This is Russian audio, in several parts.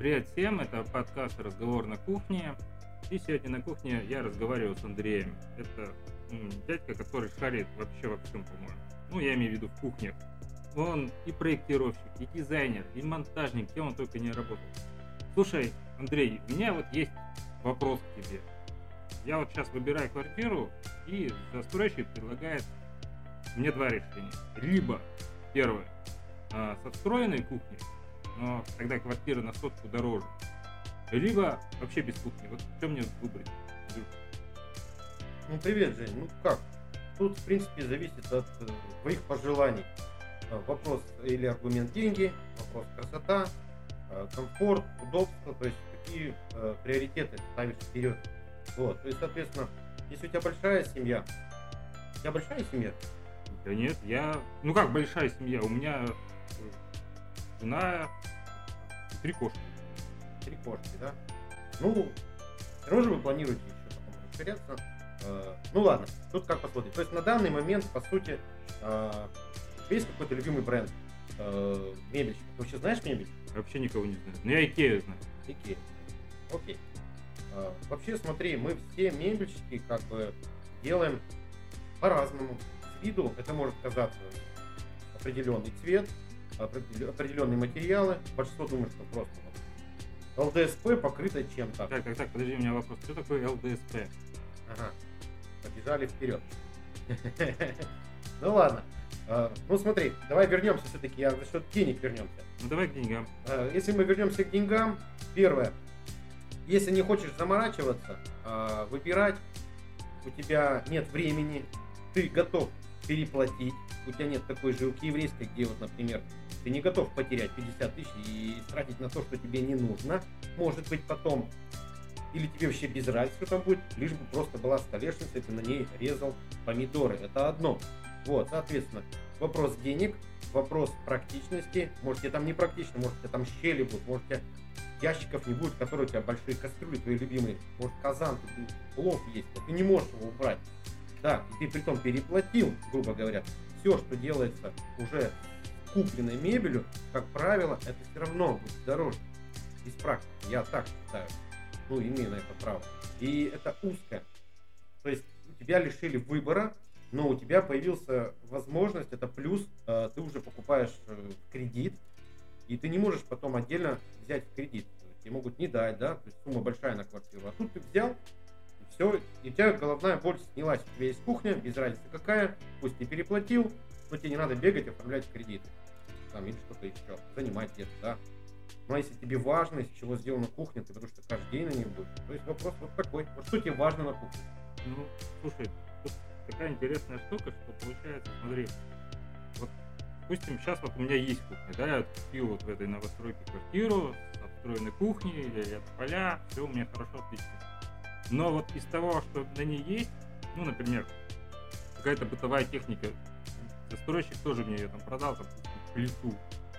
Привет всем, это подкаст «Разговор на кухне». И сегодня на кухне я разговариваю с Андреем. Это м, дядька, который шарит вообще во всем, по-моему. Ну, я имею в виду в кухнях. Он и проектировщик, и дизайнер, и монтажник, кем он только не работал. Слушай, Андрей, у меня вот есть вопрос к тебе. Я вот сейчас выбираю квартиру, и застройщик предлагает мне два решения. Либо, первое, а, со встроенной кухней, но тогда квартира на сотку дороже. Либо вообще без кухни. Вот что мне выбрать? Ну, привет, Жень. Ну как? Тут, в принципе, зависит от э, твоих пожеланий. Э, Вопрос или аргумент деньги, вопрос красота, э, комфорт, удобство, то есть какие э, приоритеты ставишь вперед. Вот, то есть, соответственно, если у тебя большая семья, у тебя большая семья, Да нет, я... Ну как большая семья? У меня жена и три кошки. три кошки, да? Ну, все равно же вы планируете еще потом расширяться. Э, Ну ладно, тут как посмотреть. То есть на данный момент, по сути, э, есть какой-то любимый бренд э, мебельщик? Ты вообще знаешь мебель? Вообще никого не знаю. Но я Икею знаю. Икея. Окей. Э, Вообще, смотри, мы все мебельщики как бы делаем по-разному. С виду это может казаться определенный цвет, определенные материалы. Большинство думает, что просто вот ЛДСП покрыто чем-то. Так, так, так, подожди, у меня вопрос. Что такое ЛДСП? Ага. Побежали вперед. Ну ладно. Э, Ну смотри, давай вернемся все-таки, я за счет денег вернемся. Ну давай к деньгам. Э, Если мы вернемся к деньгам, первое, если не хочешь заморачиваться, э, выбирать, у тебя нет времени, ты готов переплатить, у тебя нет такой жилки еврейской, где вот, например, ты не готов потерять 50 тысяч и тратить на то, что тебе не нужно, может быть потом, или тебе вообще без разницы, что там будет, лишь бы просто была столешница, и ты на ней резал помидоры. Это одно. Вот, соответственно, вопрос денег, вопрос практичности. Может, тебе там не практично, может, у тебя там щели будут, может, у тебя ящиков не будет, которые у тебя большие кастрюли твои любимые. Может, казан, плов есть, ты не можешь его убрать. Да, и ты притом переплатил, грубо говоря. Все, что делается уже купленной мебелью, как правило, это все равно будет дороже. Из практики, я так считаю. Ну, имею на это право. И это узкое. То есть тебя лишили выбора, но у тебя появился возможность, это плюс, э, ты уже покупаешь э, кредит, и ты не можешь потом отдельно взять кредит. Тебе могут не дать, да, то есть сумма большая на квартиру. А тут ты взял, и все, и у тебя головная боль снялась. У тебя есть кухня, без разницы какая, пусть ты переплатил, но тебе не надо бегать, оформлять кредиты. Там, или что-то еще, занимать где-то, да. А если тебе важно, из чего сделана кухня, ты потому что каждый день на ней будешь. То есть вопрос вот такой. Вот что тебе важно на кухне? Ну, слушай, тут такая интересная штука, что получается, смотри, вот, допустим, сейчас вот у меня есть кухня, да, я купил вот в этой новостройке квартиру с обстроенной кухней, ряд поля, все у меня хорошо, отлично. Но вот из того, что на ней есть, ну, например, какая-то бытовая техника, застройщик тоже мне ее там продал, там, плиту,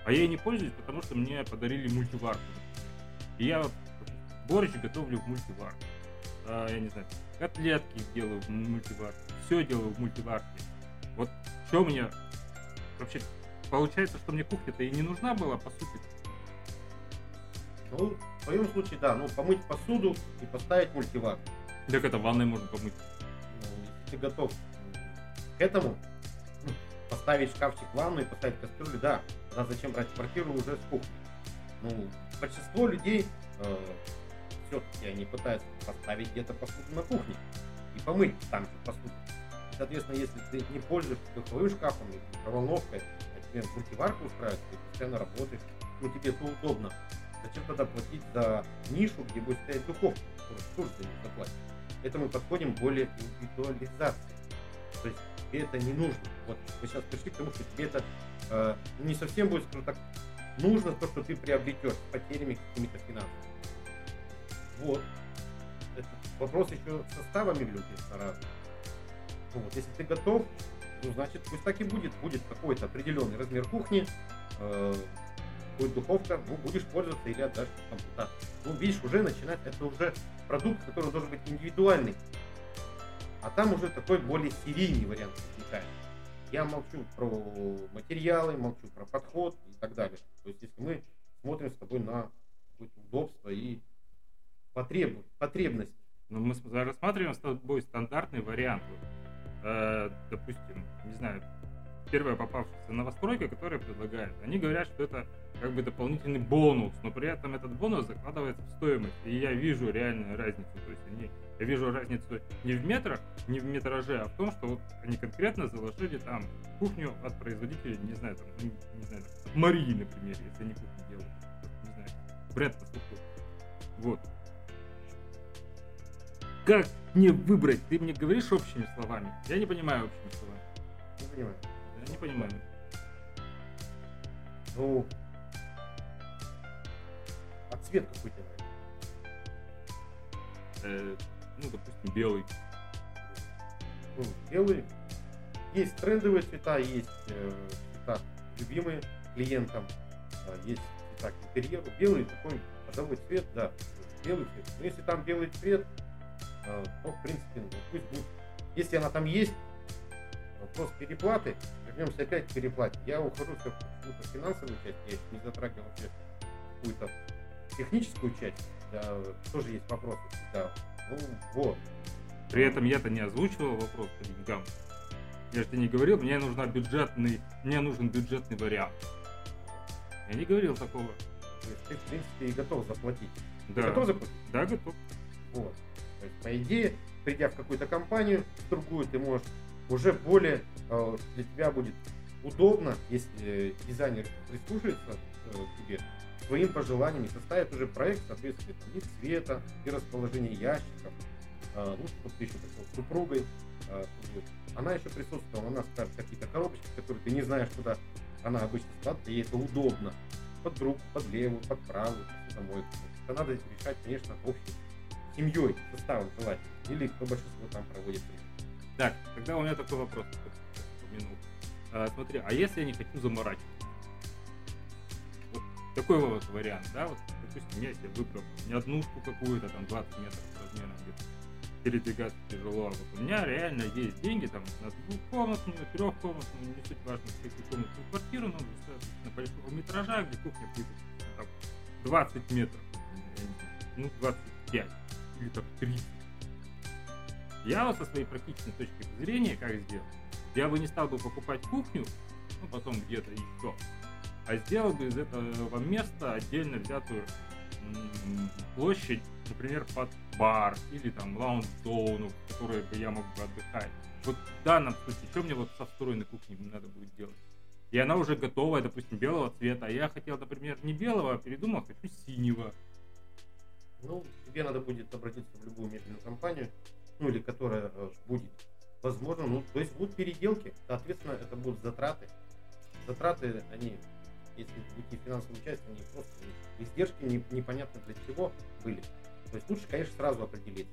а я ей не пользуюсь, потому что мне подарили мультиварку. И я вот борщ готовлю в мультиварке. А, я не знаю, котлетки делаю в мультиварке, все делаю в мультиварке. Вот что мне вообще получается, что мне кухня-то и не нужна была, по сути. Ну, в твоем случае, да, ну, помыть посуду и поставить мультиварку. Так это в ванной можно помыть. Ну, если ты готов к этому, поставить шкафчик в ванну и поставить кастрюлю, да, тогда зачем брать квартиру уже с кухни? Ну, большинство людей все-таки они пытаются поставить где-то посуду на кухне и помыть там посуду. Соответственно, если ты не пользуешься духовым шкафом или микроволновкой, а тебе мультиварку устраивает, ты постоянно работаешь, ну тебе это удобно. Зачем тогда платить за нишу, где будет стоять духовка, которую ты тоже за нее заплатишь? Это мы подходим более индивидуализации. То есть тебе это не нужно. Вот мы сейчас пришли к тому, что тебе это э, не совсем будет, скажем так, нужно то, что ты приобретешь с потерями какими-то финансовыми. Вот. Это вопрос еще состава мебели, конечно, разный. Ну вот, если ты готов, ну, значит, пусть так и будет. Будет какой-то определенный размер кухни, э, будет духовка, ну, будешь пользоваться или отдашь кому-то. Ну, видишь, уже начинать, это уже продукт, который должен быть индивидуальный. А там уже такой более серийный вариант возникает. Я молчу про материалы, молчу про подход и так далее. То есть, если мы смотрим с тобой на удобство и потреб... потребность. Но мы рассматриваем с тобой стандартный вариант. Э, допустим, не знаю, первая попавшаяся новостройка, которая предлагает, они говорят, что это как бы дополнительный бонус, но при этом этот бонус закладывается в стоимость. И я вижу реальную разницу. То есть они, я вижу разницу не в метрах, не в метраже, а в том, что вот они конкретно заложили там кухню от производителя, не знаю, там, ну, не знаю, там, Марии, например, если они кухню делают. Не знаю, бренд поступил. Вот. Как мне выбрать? Ты мне говоришь общими словами. Я не понимаю общими словами. Не понимаю. Не понимаю. Ну, а цвет какой тебе? Э, ну, допустим, белый. Ну, белый. Есть трендовые цвета, есть э, цвета любимые клиентам, а, есть цвета к интерьеру. Белый такой ходовой цвет, да, белый цвет. Но если там белый цвет, э, то, в принципе, ну, пусть будет. Если она там есть, вопрос переплаты, вернемся опять к переплате. Я ухожу в какую-то финансовую часть, я не затрагивал вообще какую-то техническую часть, да, тоже есть вопросы. Да. Ну, вот. При этом я-то не озвучивал вопрос по деньгам. Я же тебе не говорил, мне нужна бюджетный, мне нужен бюджетный вариант. Я не говорил такого. То есть ты, в принципе, и готов заплатить. Да. Ты готов заплатить? Да, готов. Вот. То есть, по идее, придя в какую-то компанию, в другую, ты можешь уже более э, для тебя будет удобно, если дизайнер прислушается э, к тебе, своим пожеланиям и составит уже проект, соответственно, там, и цвета, и расположение ящиков. Э, ну, чтобы ты еще пришел с супругой, э, она еще присутствовала, она скажет какие-то коробочки, которые ты не знаешь, куда она обычно складывает, ей это удобно. Под руку, под левую, под правую, домой. Это надо решать, конечно, общей семьей, составом желательно. Или кто большинство там проводит время. Так, тогда у меня такой вопрос. Упомянул. А, смотри, а если я не хочу заморачиваться? Вот такой вот вариант, да? Вот, допустим, я выбрал не однушку какую-то, там 20 метров размером где-то передвигаться тяжело. А вот у меня реально есть деньги там на двухкомнатную, трехкомнатную, не суть важно, какую квартиру, но достаточно большого метража, где кухня будет там, 20 метров, ну 25 или там 30 я со своей практичной точки зрения, как сделал, я бы не стал бы покупать кухню, ну потом где-то еще, а сделал бы из этого места отдельно взятую площадь, например, под бар или там лаунж-зону, в которой бы я мог бы отдыхать. Вот в данном случае, что мне вот со встроенной кухней надо будет делать? И она уже готовая, допустим, белого цвета. А я хотел, например, не белого, а передумал, хочу синего. Ну, тебе надо будет обратиться в любую мебельную компанию, ну или которая э, будет возможно, ну, то есть будут переделки, соответственно, это будут затраты. Затраты, они, если будете финансовую часть, они просто издержки не, непонятно для чего были. То есть лучше, конечно, сразу определить.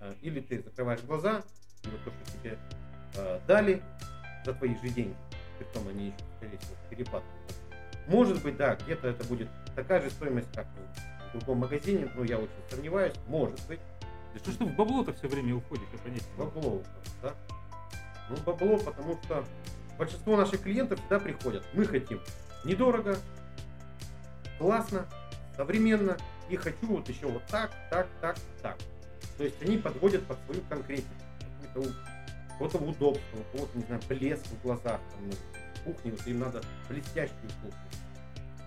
Э, или ты закрываешь глаза, вот то, что тебе э, дали за твои же деньги, притом они еще, скорее всего, переплатят. Может быть, да, где-то это будет такая же стоимость, как в другом магазине, но я очень сомневаюсь, может быть. Да что ж ты в бабло-то все время уходишь, я понять. Бабло, да? Ну, бабло, потому что большинство наших клиентов всегда приходят. Мы хотим недорого, классно, современно, и хочу вот еще вот так, так, так, так. То есть они подводят под свою конкретику. Кого-то удобство, кого-то, не знаю, блеск в глазах, там, ну, кухни, вот им надо блестящую кухню.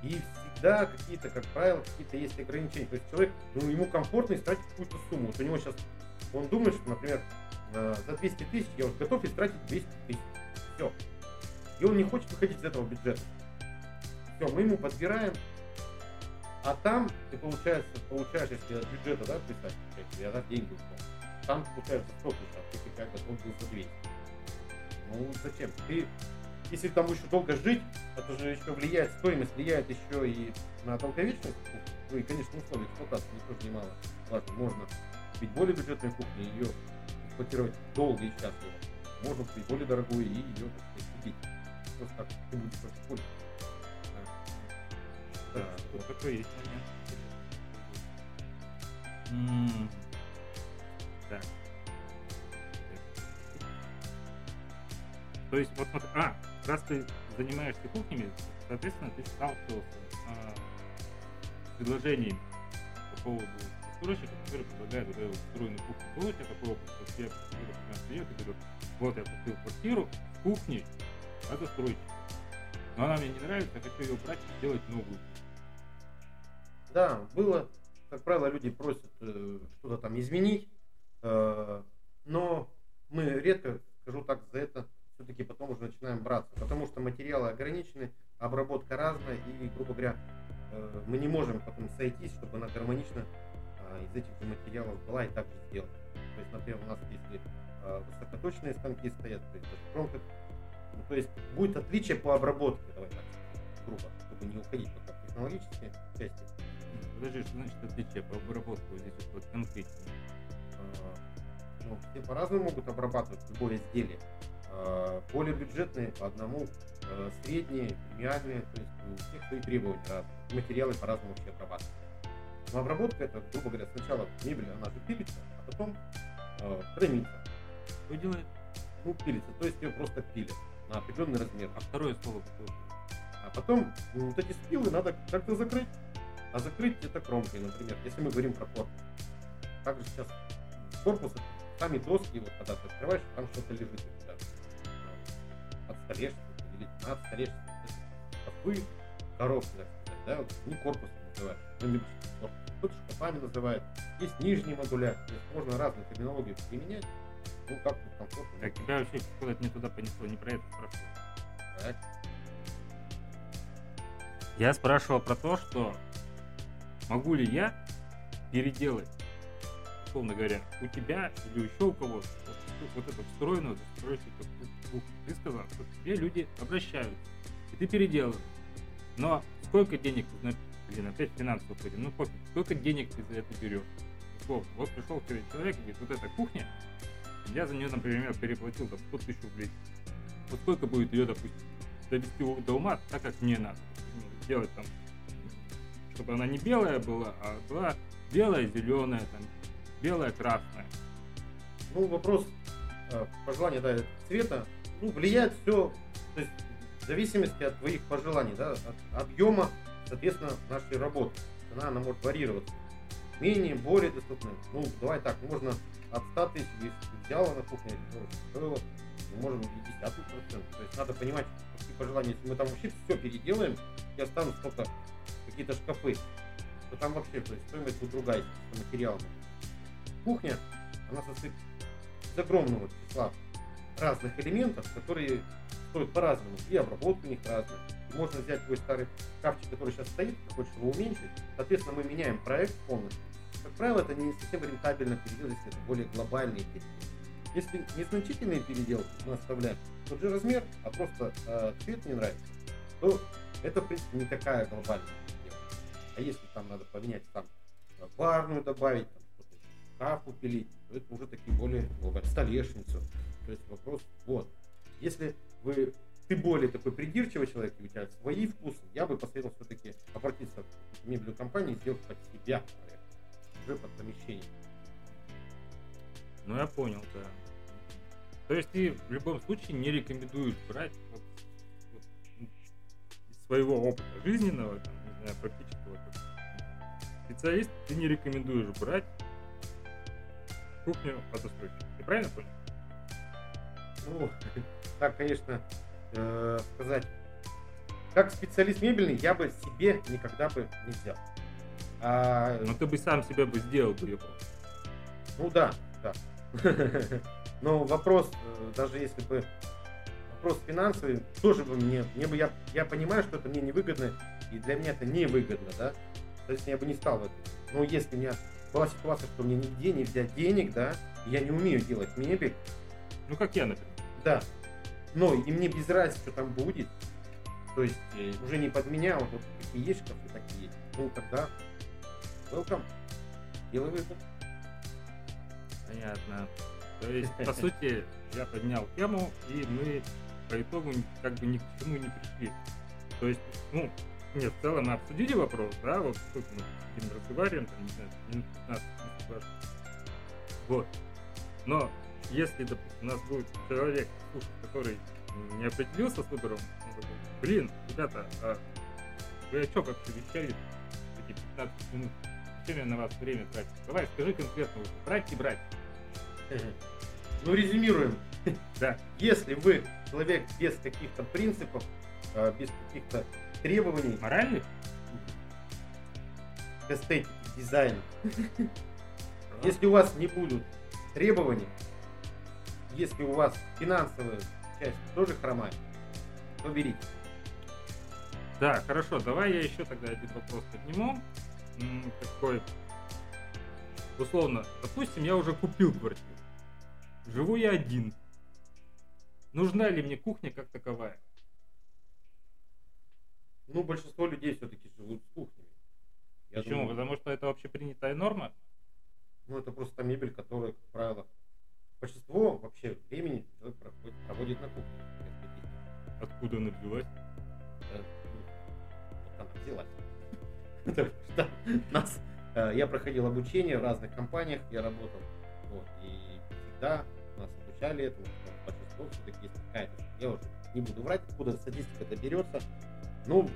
И всегда какие-то, как правило, какие-то есть ограничения. То есть человек, ну, ему комфортно истратить какую-то сумму. Вот у него сейчас, он думает, что, например, э, за 200 тысяч я уже готов истратить 200 тысяч. Все. И он не хочет выходить из этого бюджета. Все, мы ему подбираем. А там ты, получается, получаешь, если от бюджета, да, писать, я за деньги ушел. Там 100 тысяч, а ты как готов был за 200. Ну, зачем? Ты если там еще долго жить, это же еще влияет, стоимость влияет еще и на долговечность Ну и, конечно, условия эксплуатации не тоже немало важно. Можно купить более бюджетную кухню, ее эксплуатировать долго и счастливо. Можно купить более дорогую и ее, купить. Просто так ты будешь просто пользоваться. Да, вот такой есть момент. Так. То есть вот, вот а, раз ты занимаешься кухнями, соответственно, ты сталкивался с а, предложением поводу застройщика, который предлагает вот эту встроенную кухню. Был у тебя такой опыт, что тебе например, приедет и говорит, вот я купил квартиру с кухней, а застройщик. Но она мне не нравится, я хочу ее убрать и сделать новую. Да, было. Как правило, люди просят э, что-то там изменить, э, но мы редко, скажу так, за это все-таки потом уже начинаем браться, потому что материалы ограничены, обработка разная, и, грубо говоря, э, мы не можем потом сойтись, чтобы она гармонично э, из этих же материалов была и также сделана. То есть, например, у нас если э, высокоточные станки стоят, то есть даже кромка, ну, то есть будет отличие по обработке, давай так, грубо, чтобы не уходить пока в технологические части. Подожди, что значит отличие по обработке здесь вот конкретнее? Э, ну, все по-разному могут обрабатывать любое изделие. Э, более бюджетные по одному, э, средние, премиальные, то есть у всех свои требования разные. Материалы по-разному вообще обрабатывают. Но обработка это, грубо говоря, сначала мебель, она же пилится, а потом э, хранится. Что делает? Ну, пилится, то есть ее просто пилят на определенный размер. А второе слово какое? А потом ну, вот эти спилы надо как-то закрыть. А закрыть это кромкой, например, если мы говорим про корпус. Также сейчас корпус, сами доски, вот когда ты открываешь, там что-то лежит у тебя. Столешницы или над столешницей. Шкафы, коробки, так сказать, да, вот, не корпус называют, ну, не корпус. Кто-то шкафами называет. Есть нижний модуляр, то есть можно разные терминологии применять. Ну, как тут комфортно. Так тебя вообще куда-то не туда понесло, не про это спрашивал. Так. Я спрашивал про то, что могу ли я переделать, условно говоря, у тебя или еще у кого-то вот, эту встроенную застройщика кухню. Ты сказал, что к тебе люди обращаются, и ты переделываешь. Но сколько денег, на- блин, опять финансово уходим, ну пофиг, сколько денег ты за это берешь? Вот пришел человек и говорит, вот эта кухня, я за нее, например, переплатил там 100 тысяч рублей. Вот сколько будет ее, допустим, довести до ума, так как мне надо. Ну, Сделать там, чтобы она не белая была, а была белая, зеленая, там, белая, красная. Ну, вопрос пожелания да, цвета, ну, влияет все, то есть в зависимости от твоих пожеланий, да, от объема, соответственно, нашей работы. Цена, она может варьироваться. Менее, более доступная. Ну, давай так, можно от 100 тысяч, если взяла на кухне, ну, стоило, мы можем и десятую процент. То есть надо понимать, какие пожелания. Если мы там вообще все переделаем, и останутся только какие-то шкафы, то там вообще то есть, стоимость будет другая материалами. Кухня, она состоит из огромного числа разных элементов, которые стоят по-разному, и обработка у них разная. И можно взять твой старый шкафчик, который сейчас стоит, хочешь его уменьшить, соответственно, мы меняем проект полностью. Как правило, это не совсем рентабельно переделать, если это более глобальные переделки. Если незначительные переделки мы оставляем тот же размер, а просто э, цвет не нравится, то это, в принципе, не такая глобальная переделка. А если там надо поменять там э, барную добавить, шкаф упилить, то это уже такие более глобальные, столешницу. То есть вопрос, вот, если вы ты более такой придирчивый человек, и у тебя свои вкусы, я бы посоветовал все-таки обратиться в мебельную компанию и сделать под себя проект, уже под помещение. Ну, я понял, да. То есть ты в любом случае не рекомендуешь брать вот, вот, из своего опыта жизненного, там, не знаю, практического, специалист, ты не рекомендуешь брать кухню от застройщика. Ты правильно понял? Ну, так, конечно, э, сказать, как специалист мебельный, я бы себе никогда бы не взял. А, Но ты бы сам себя бы сделал бы его. Ну да, да. Но вопрос, э, даже если бы вопрос финансовый, тоже бы мне, мне бы я, я понимаю, что это мне невыгодно, и для меня это невыгодно, да. То есть я бы не стал в это. Но если меня была ситуация, что мне нигде не взять денег, да, я не умею делать мебель, Ну, как я, например. да. Но и мне без разницы, что там будет. То есть э, уже не под меня, вот, вот какие есть шкафы, такие есть. Ну тогда welcome. Делай выбор. Понятно. То есть, по сути, я поднял тему, и мы по итогу как бы ни к чему не пришли. То есть, ну, нет, в целом мы обсудили вопрос, да, вот сколько мы с ним разговариваем, там, не знаю, минут 15, 20. Вот. Но если, допустим, у нас будет человек, который не определился с выбором, он такой, блин, ребята, а вы о чем вообще вещали эти 15 минут? Зачем я на вас время тратить? Давай, скажи конкретно, брать и брать. Ну, резюмируем. Да. Если вы человек без каких-то принципов, э, без каких-то требований Моральных? к эстетике, к дизайну, если у вас не будут требований, если у вас финансовая часть тоже хромает, то берите. Да, хорошо, давай я еще тогда один вопрос подниму. Такой, условно, допустим, я уже купил квартиру. Живу я один. Нужна ли мне кухня как таковая? Ну, большинство людей все-таки живут с кухнями. Я Почему? думаю, Потому что это общепринятая норма? Ну, это просто та мебель, которая, как правило, большинство вообще времени человек проходит, проводит на кухне. Откуда она взялась? Ну, вот она взялась. Потому что нас, э, я проходил обучение в разных компаниях, я работал, вот, и всегда нас обучали этому, большинство все-таки есть какая-то, я уже не буду врать, откуда статистика это берется, ну,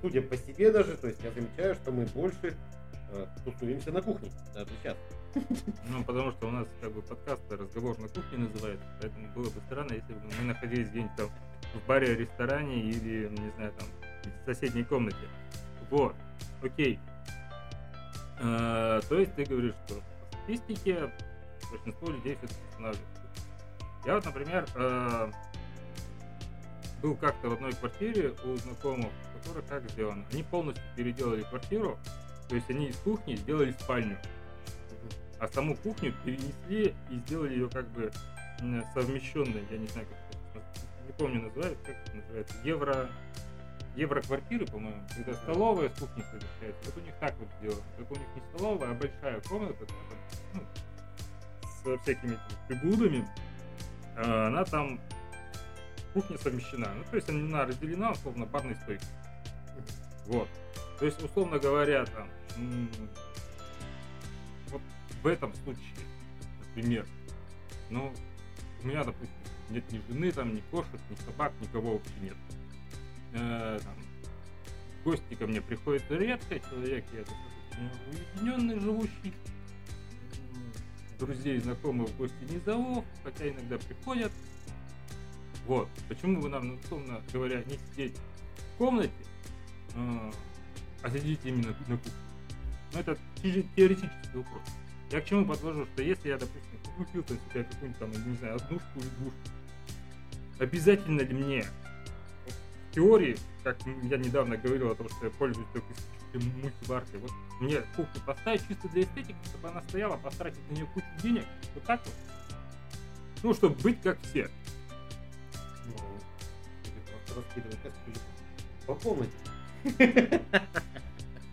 судя по себе даже, то есть я замечаю, что мы больше э, тусуемся на кухне, даже сейчас. Ну, потому что у нас как бы подкаст разговор на кухне называется, поэтому было бы странно, если бы мы находились где-нибудь там в баре, ресторане или, не знаю, там в соседней комнате. Вот, окей. Э, то есть ты говоришь, что по статистике большинство людей все-таки останавливаются. Я вот, например, э, был как-то в одной квартире у знакомых, у которых как сделано. Они полностью переделали квартиру, то есть они из кухни сделали спальню. А саму кухню перенесли и сделали ее как бы совмещенной, я не знаю, как это, не помню называют, как это называется, евро, евроквартиры, по-моему, когда столовая с кухней совмещается, вот у них так вот сделано, только у них не столовая, а большая комната, там, ну, со всякими приблудами, а она там кухня совмещена, ну то есть она разделена условно барной стойкой, вот, то есть условно говоря там вот в этом случае, например, ну, у меня, допустим, нет ни жены, там, ни кошек, ни собак, никого вообще нет. Э, там, гости ко мне приходит редко, человек я уединенный, живущий. Друзей, знакомых в гости не зову, хотя иногда приходят. Вот. Почему вы нам, ну, условно говоря, не сидеть в комнате, э, а сидите именно на кухне? Ну, это те- теоретический вопрос. Я к чему подвожу, что если я, допустим, купил там себе какую-нибудь там, не знаю, однушку или двушку, обязательно ли мне в теории, как я недавно говорил о том, что я пользуюсь только исключительно мультиваркой, вот мне кухню поставить чисто для эстетики, чтобы она стояла, потратить на нее кучу денег, вот так вот. Ну, чтобы быть как все. Раскидывать кастрюлю по комнате.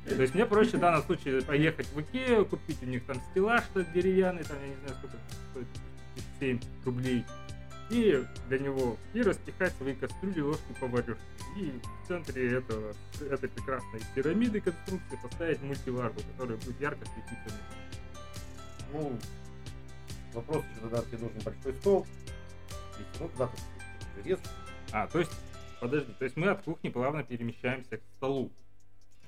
То есть мне проще в данном случае поехать в Икею, купить у них там стеллаж деревянный, там, я не знаю, сколько стоит, 7 рублей, и для него, и распихать свои кастрюли, ложки, поварюшки. И в центре этого, этой прекрасной пирамиды конструкции поставить мультиварку, которая будет ярко светиться. Ну, вопрос еще тогда тебе нужен большой стол. И, ну, туда желез. А, то есть, подожди, то есть мы от кухни плавно перемещаемся к столу.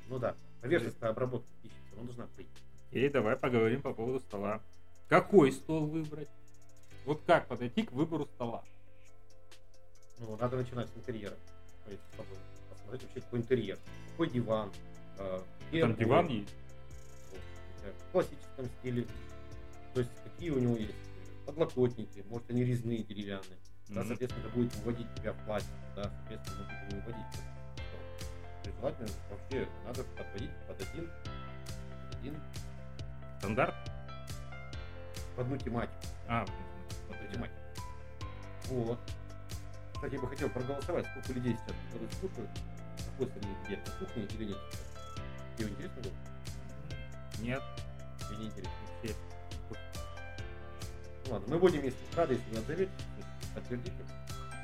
Ну да, поверхностная обработка пищи равно должна быть. И давай поговорим по поводу стола. Какой стол выбрать? Вот как подойти к выбору стола? Ну, надо начинать с интерьера. Есть, посмотреть вообще, какой интерьер. Какой диван. э, где Там диван есть. не знаю, В классическом стиле. То есть, какие у него есть подлокотники. Может, они резные, деревянные. Да, Мгм. соответственно, это будет выводить тебя в пластик. Да, соответственно, мы будем выводить. То есть, желательно вообще надо подводить под один, под один, Стандарт? в одну тематику. А, в одну тематику. Вот. Кстати, я бы хотел проголосовать, сколько людей сейчас, которые слушают, находятся ли где на кухне или нет. Тебе интересно было? нет. Тебе не интересно? Вообще. Ну ладно, мы будем, если рады, если вы отзовете, что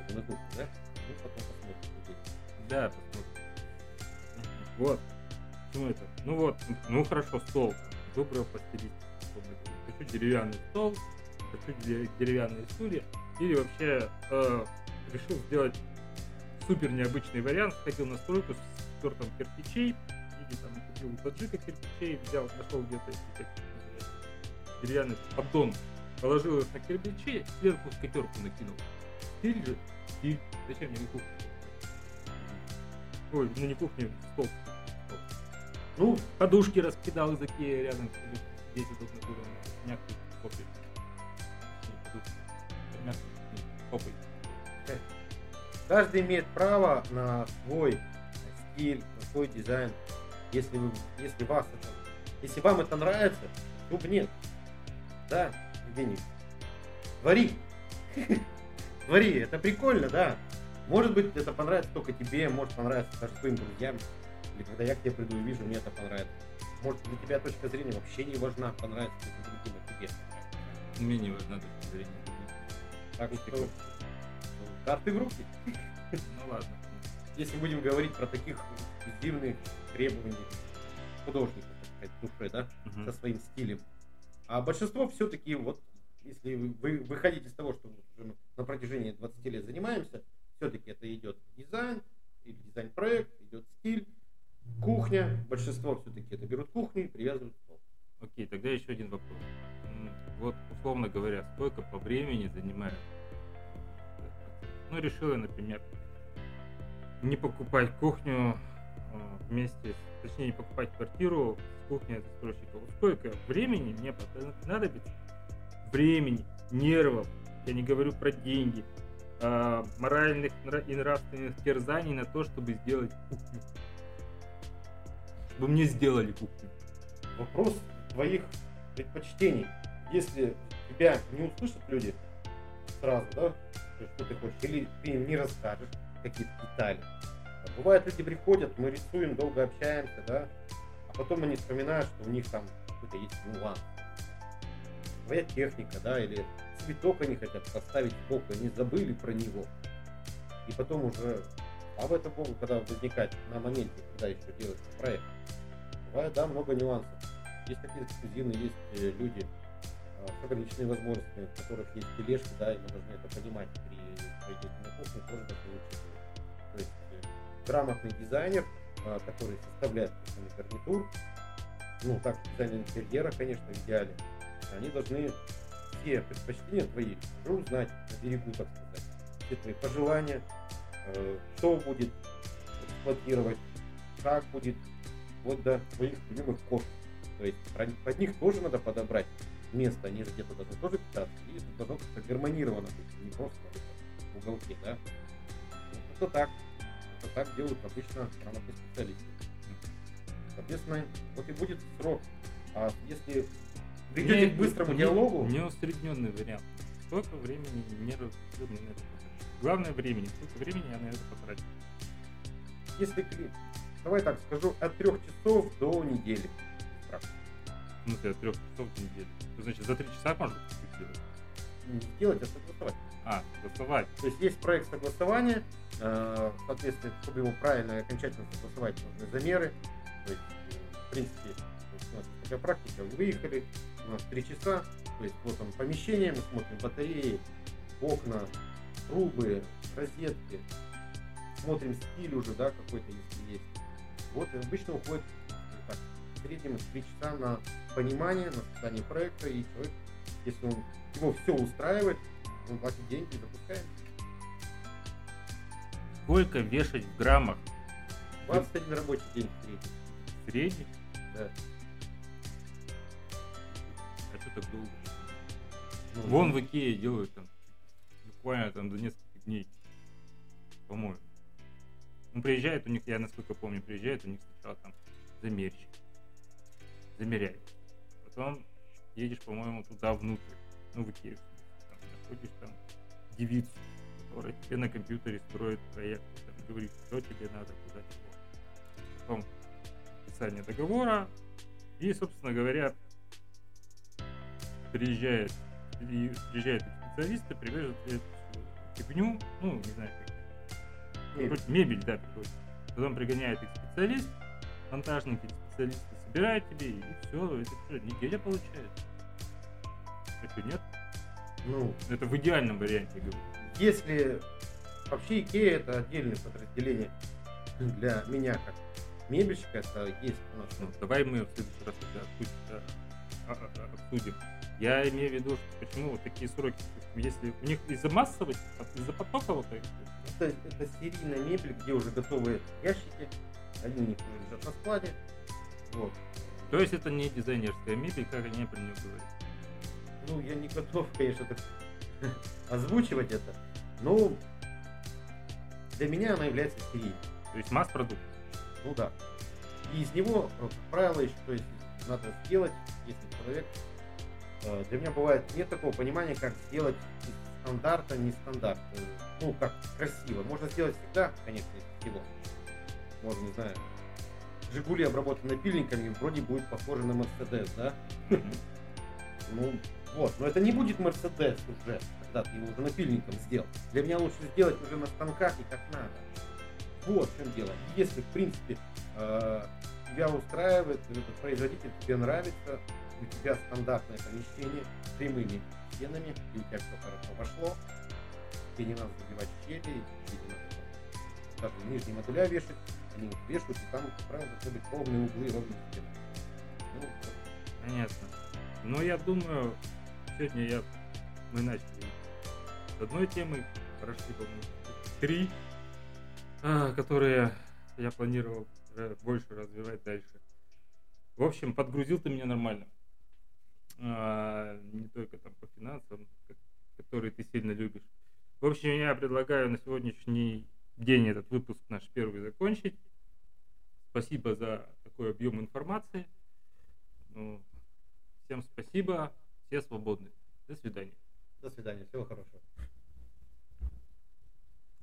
вы на кухне, да? Ну, потом посмотрим. Да, посмотрим. Вот. Почему это? Ну вот, ну хорошо, стол. Выбрал по стилистике. условно говоря. Хочу деревянный стол, хочу де- деревянные стулья. Или вообще э, решил сделать супер необычный вариант. Сходил на стройку с тортом кирпичей. Или там купил у таджика кирпичей, взял, нашел где-то как деревянный поддон, положил их на кирпичи, сверху скатерку накинул. Стиль же, стиль. Зачем мне кухню? Ой, ну не кухню, стол. Стол. Ну, Подушки раскидал из Икеи рядом, чтобы дети тут на было мягкий подушки. Мягкий, попель. каждый имеет право на свой стиль, на свой дизайн. Если, вы, если, вас это, если вам это нравится, то нет. Да, Евгений. Твори. Твори, это прикольно, да. Может быть, это понравится только тебе, может понравиться даже твоим друзьям. Или когда я к тебе приду и вижу, мне это понравится. Может, для тебя точка зрения вообще не важна, понравится ли это другим, а тебе. Мне не важна точка зрения. Так что карты в руки. Ну ладно. Если будем говорить про таких эксклюзивных требований художника, так сказать, души, да, Мгм. со своим стилем. А большинство все-таки вот, если вы, вы выходите из того, что уже на протяжении 20 лет занимаемся, все-таки это идет дизайн, или дизайн-проект, идет стиль, кухня. Большинство все-таки это берут кухню и привязывают стол. Окей, тогда еще один вопрос. Вот, условно говоря, сколько по времени занимает? Ну, решил я, например, не покупать кухню э, вместе, точнее, не покупать квартиру с кухней от застройщика. Вот сколько времени мне понадобится? Времени, нервов, я не говорю про деньги, а, моральных и нравственных терзаний на то, чтобы сделать кухню. Чтобы мне сделали кухню. Вопрос твоих предпочтений. Если тебя не услышат люди сразу, да, что ты хочешь, или ты им не расскажешь какие-то детали. Бывает, люди приходят, мы рисуем, долго общаемся, да, потом они вспоминают, что у них там какой-то есть нюанс. Твоя техника, да, или цветок они хотят поставить сбоку, они забыли про него. И потом уже, а в этом богу, когда возникает на моменте, когда еще делается проект, бывает, да, много нюансов. Есть такие эксклюзивные, есть э, люди э, с ограниченными возможностями, у которых есть тележки, да, и мы должны это понимать при производстве на кухне, тоже должны учитывать. То есть э, грамотный дизайнер, который составляет кухонный гарнитур, ну, так, дизайнер интерьера, конечно, в идеале, они должны все предпочтения твои уже узнать на берегу, так сказать. Все твои пожелания, э, что будет эксплуатировать, как будет, вот до твоих любимых кошек. То есть под них тоже надо подобрать место, они же где-то должны тоже питаться, и это должно как-то гармонировано не просто в уголке, да. Это так. Это так делают обычно грамотные специалисты. Соответственно, вот и будет срок. А если придете к быстрому Мне- диалогу, Мне усредненный вариант. Сколько времени мне на это? Главное времени. Сколько времени я на это потрачу? если давай так скажу, от трех часов до недели. В смысле, от трех часов неделю. То значит, за три часа можно сделать? Не сделать, а согласовать. А, согласовать. То есть есть проект согласования, э, соответственно, чтобы его правильно и окончательно согласовать, нужны замеры. То есть, в принципе, у нас такая практика, вы выехали, у нас три часа, то есть вот он помещение, мы смотрим батареи, окна, трубы, розетки, смотрим стиль уже, да, какой-то, если есть. Вот и обычно уходит ну, так, в среднем три часа на понимание, на создание проекта, и человек, если он, его все устраивает, он платит деньги запускаем. Сколько вешать в граммах 21 рабочий день в среднем. средний? Да. А что так долго? Ну, Вон в Икее делают там буквально там за несколько дней. По-моему. Ну, приезжает у них, я насколько помню, приезжает у них сначала там замерщик. Замеряет. Потом едешь, по-моему, туда внутрь. Ну, в Икею. Находишь там девицу, которая тебе на компьютере строит проект. Там, говорит, что тебе надо, куда чего. Потом подписание договора. И, собственно говоря, приезжает, и приезжают специалисты, привезут эту фигню, ну, не знаю, как Мебель. Короче, мебель, да, приходит. Потом пригоняет их специалист, монтажник эти специалисты собирает тебе, и все, это что, неделя получается. Это нет? Ну, Это в идеальном варианте, говорю. если вообще Икея это отдельное подразделение для меня как мебельщика, это есть у нас. Ну, давай мы в следующий раз это обсудим, а, а, а. Я имею в виду, что почему вот такие сроки, если у них из-за массовости, из-за потока вот Это, это серийная мебель, где уже готовые ящики, они у них уже лежат на складе. Вот. то есть это не дизайнерская мебель, как они про нее говорят. Ну, я не готов, конечно, так озвучивать это. Но для меня она является серийной. То есть масс-продукт. Ну да. И из него, э, как правило, еще, то есть надо сделать, если человек... э, Для меня бывает нет такого понимания, как сделать из стандарта не стандарт. Э, Ну, как красиво. Можно сделать всегда, конечно, из всего. Можно, не знаю, Жигули обработаны напильниками, вроде будет похоже на Мерседес, да? Ну, вот. Но это не будет Мерседес уже, когда ты его уже напильником сделал. Для меня лучше сделать уже на станках и как надо. Вот в чем дело. Если, в принципе, э, тебя устраивает этот производитель, тебе нравится, у тебя стандартное помещение с прямыми стенами, и у тебя все хорошо пошло, тебе не надо забивать щели, тебе не надо даже нижние модуля вешать, они вот вешают, и там, как правило, должны ровные углы, ровные стены. Ну. Понятно. Ну, я думаю, сегодня я, мы начали с одной темы, прошли, по-моему, три, а, которые я планировал больше развивать дальше. В общем, подгрузил ты меня нормально. А, не только там по финансам, которые ты сильно любишь. В общем, я предлагаю на сегодняшний день этот выпуск наш первый закончить. Спасибо за такой объем информации. Ну, всем спасибо. Все свободны. До свидания. До свидания, всего хорошего.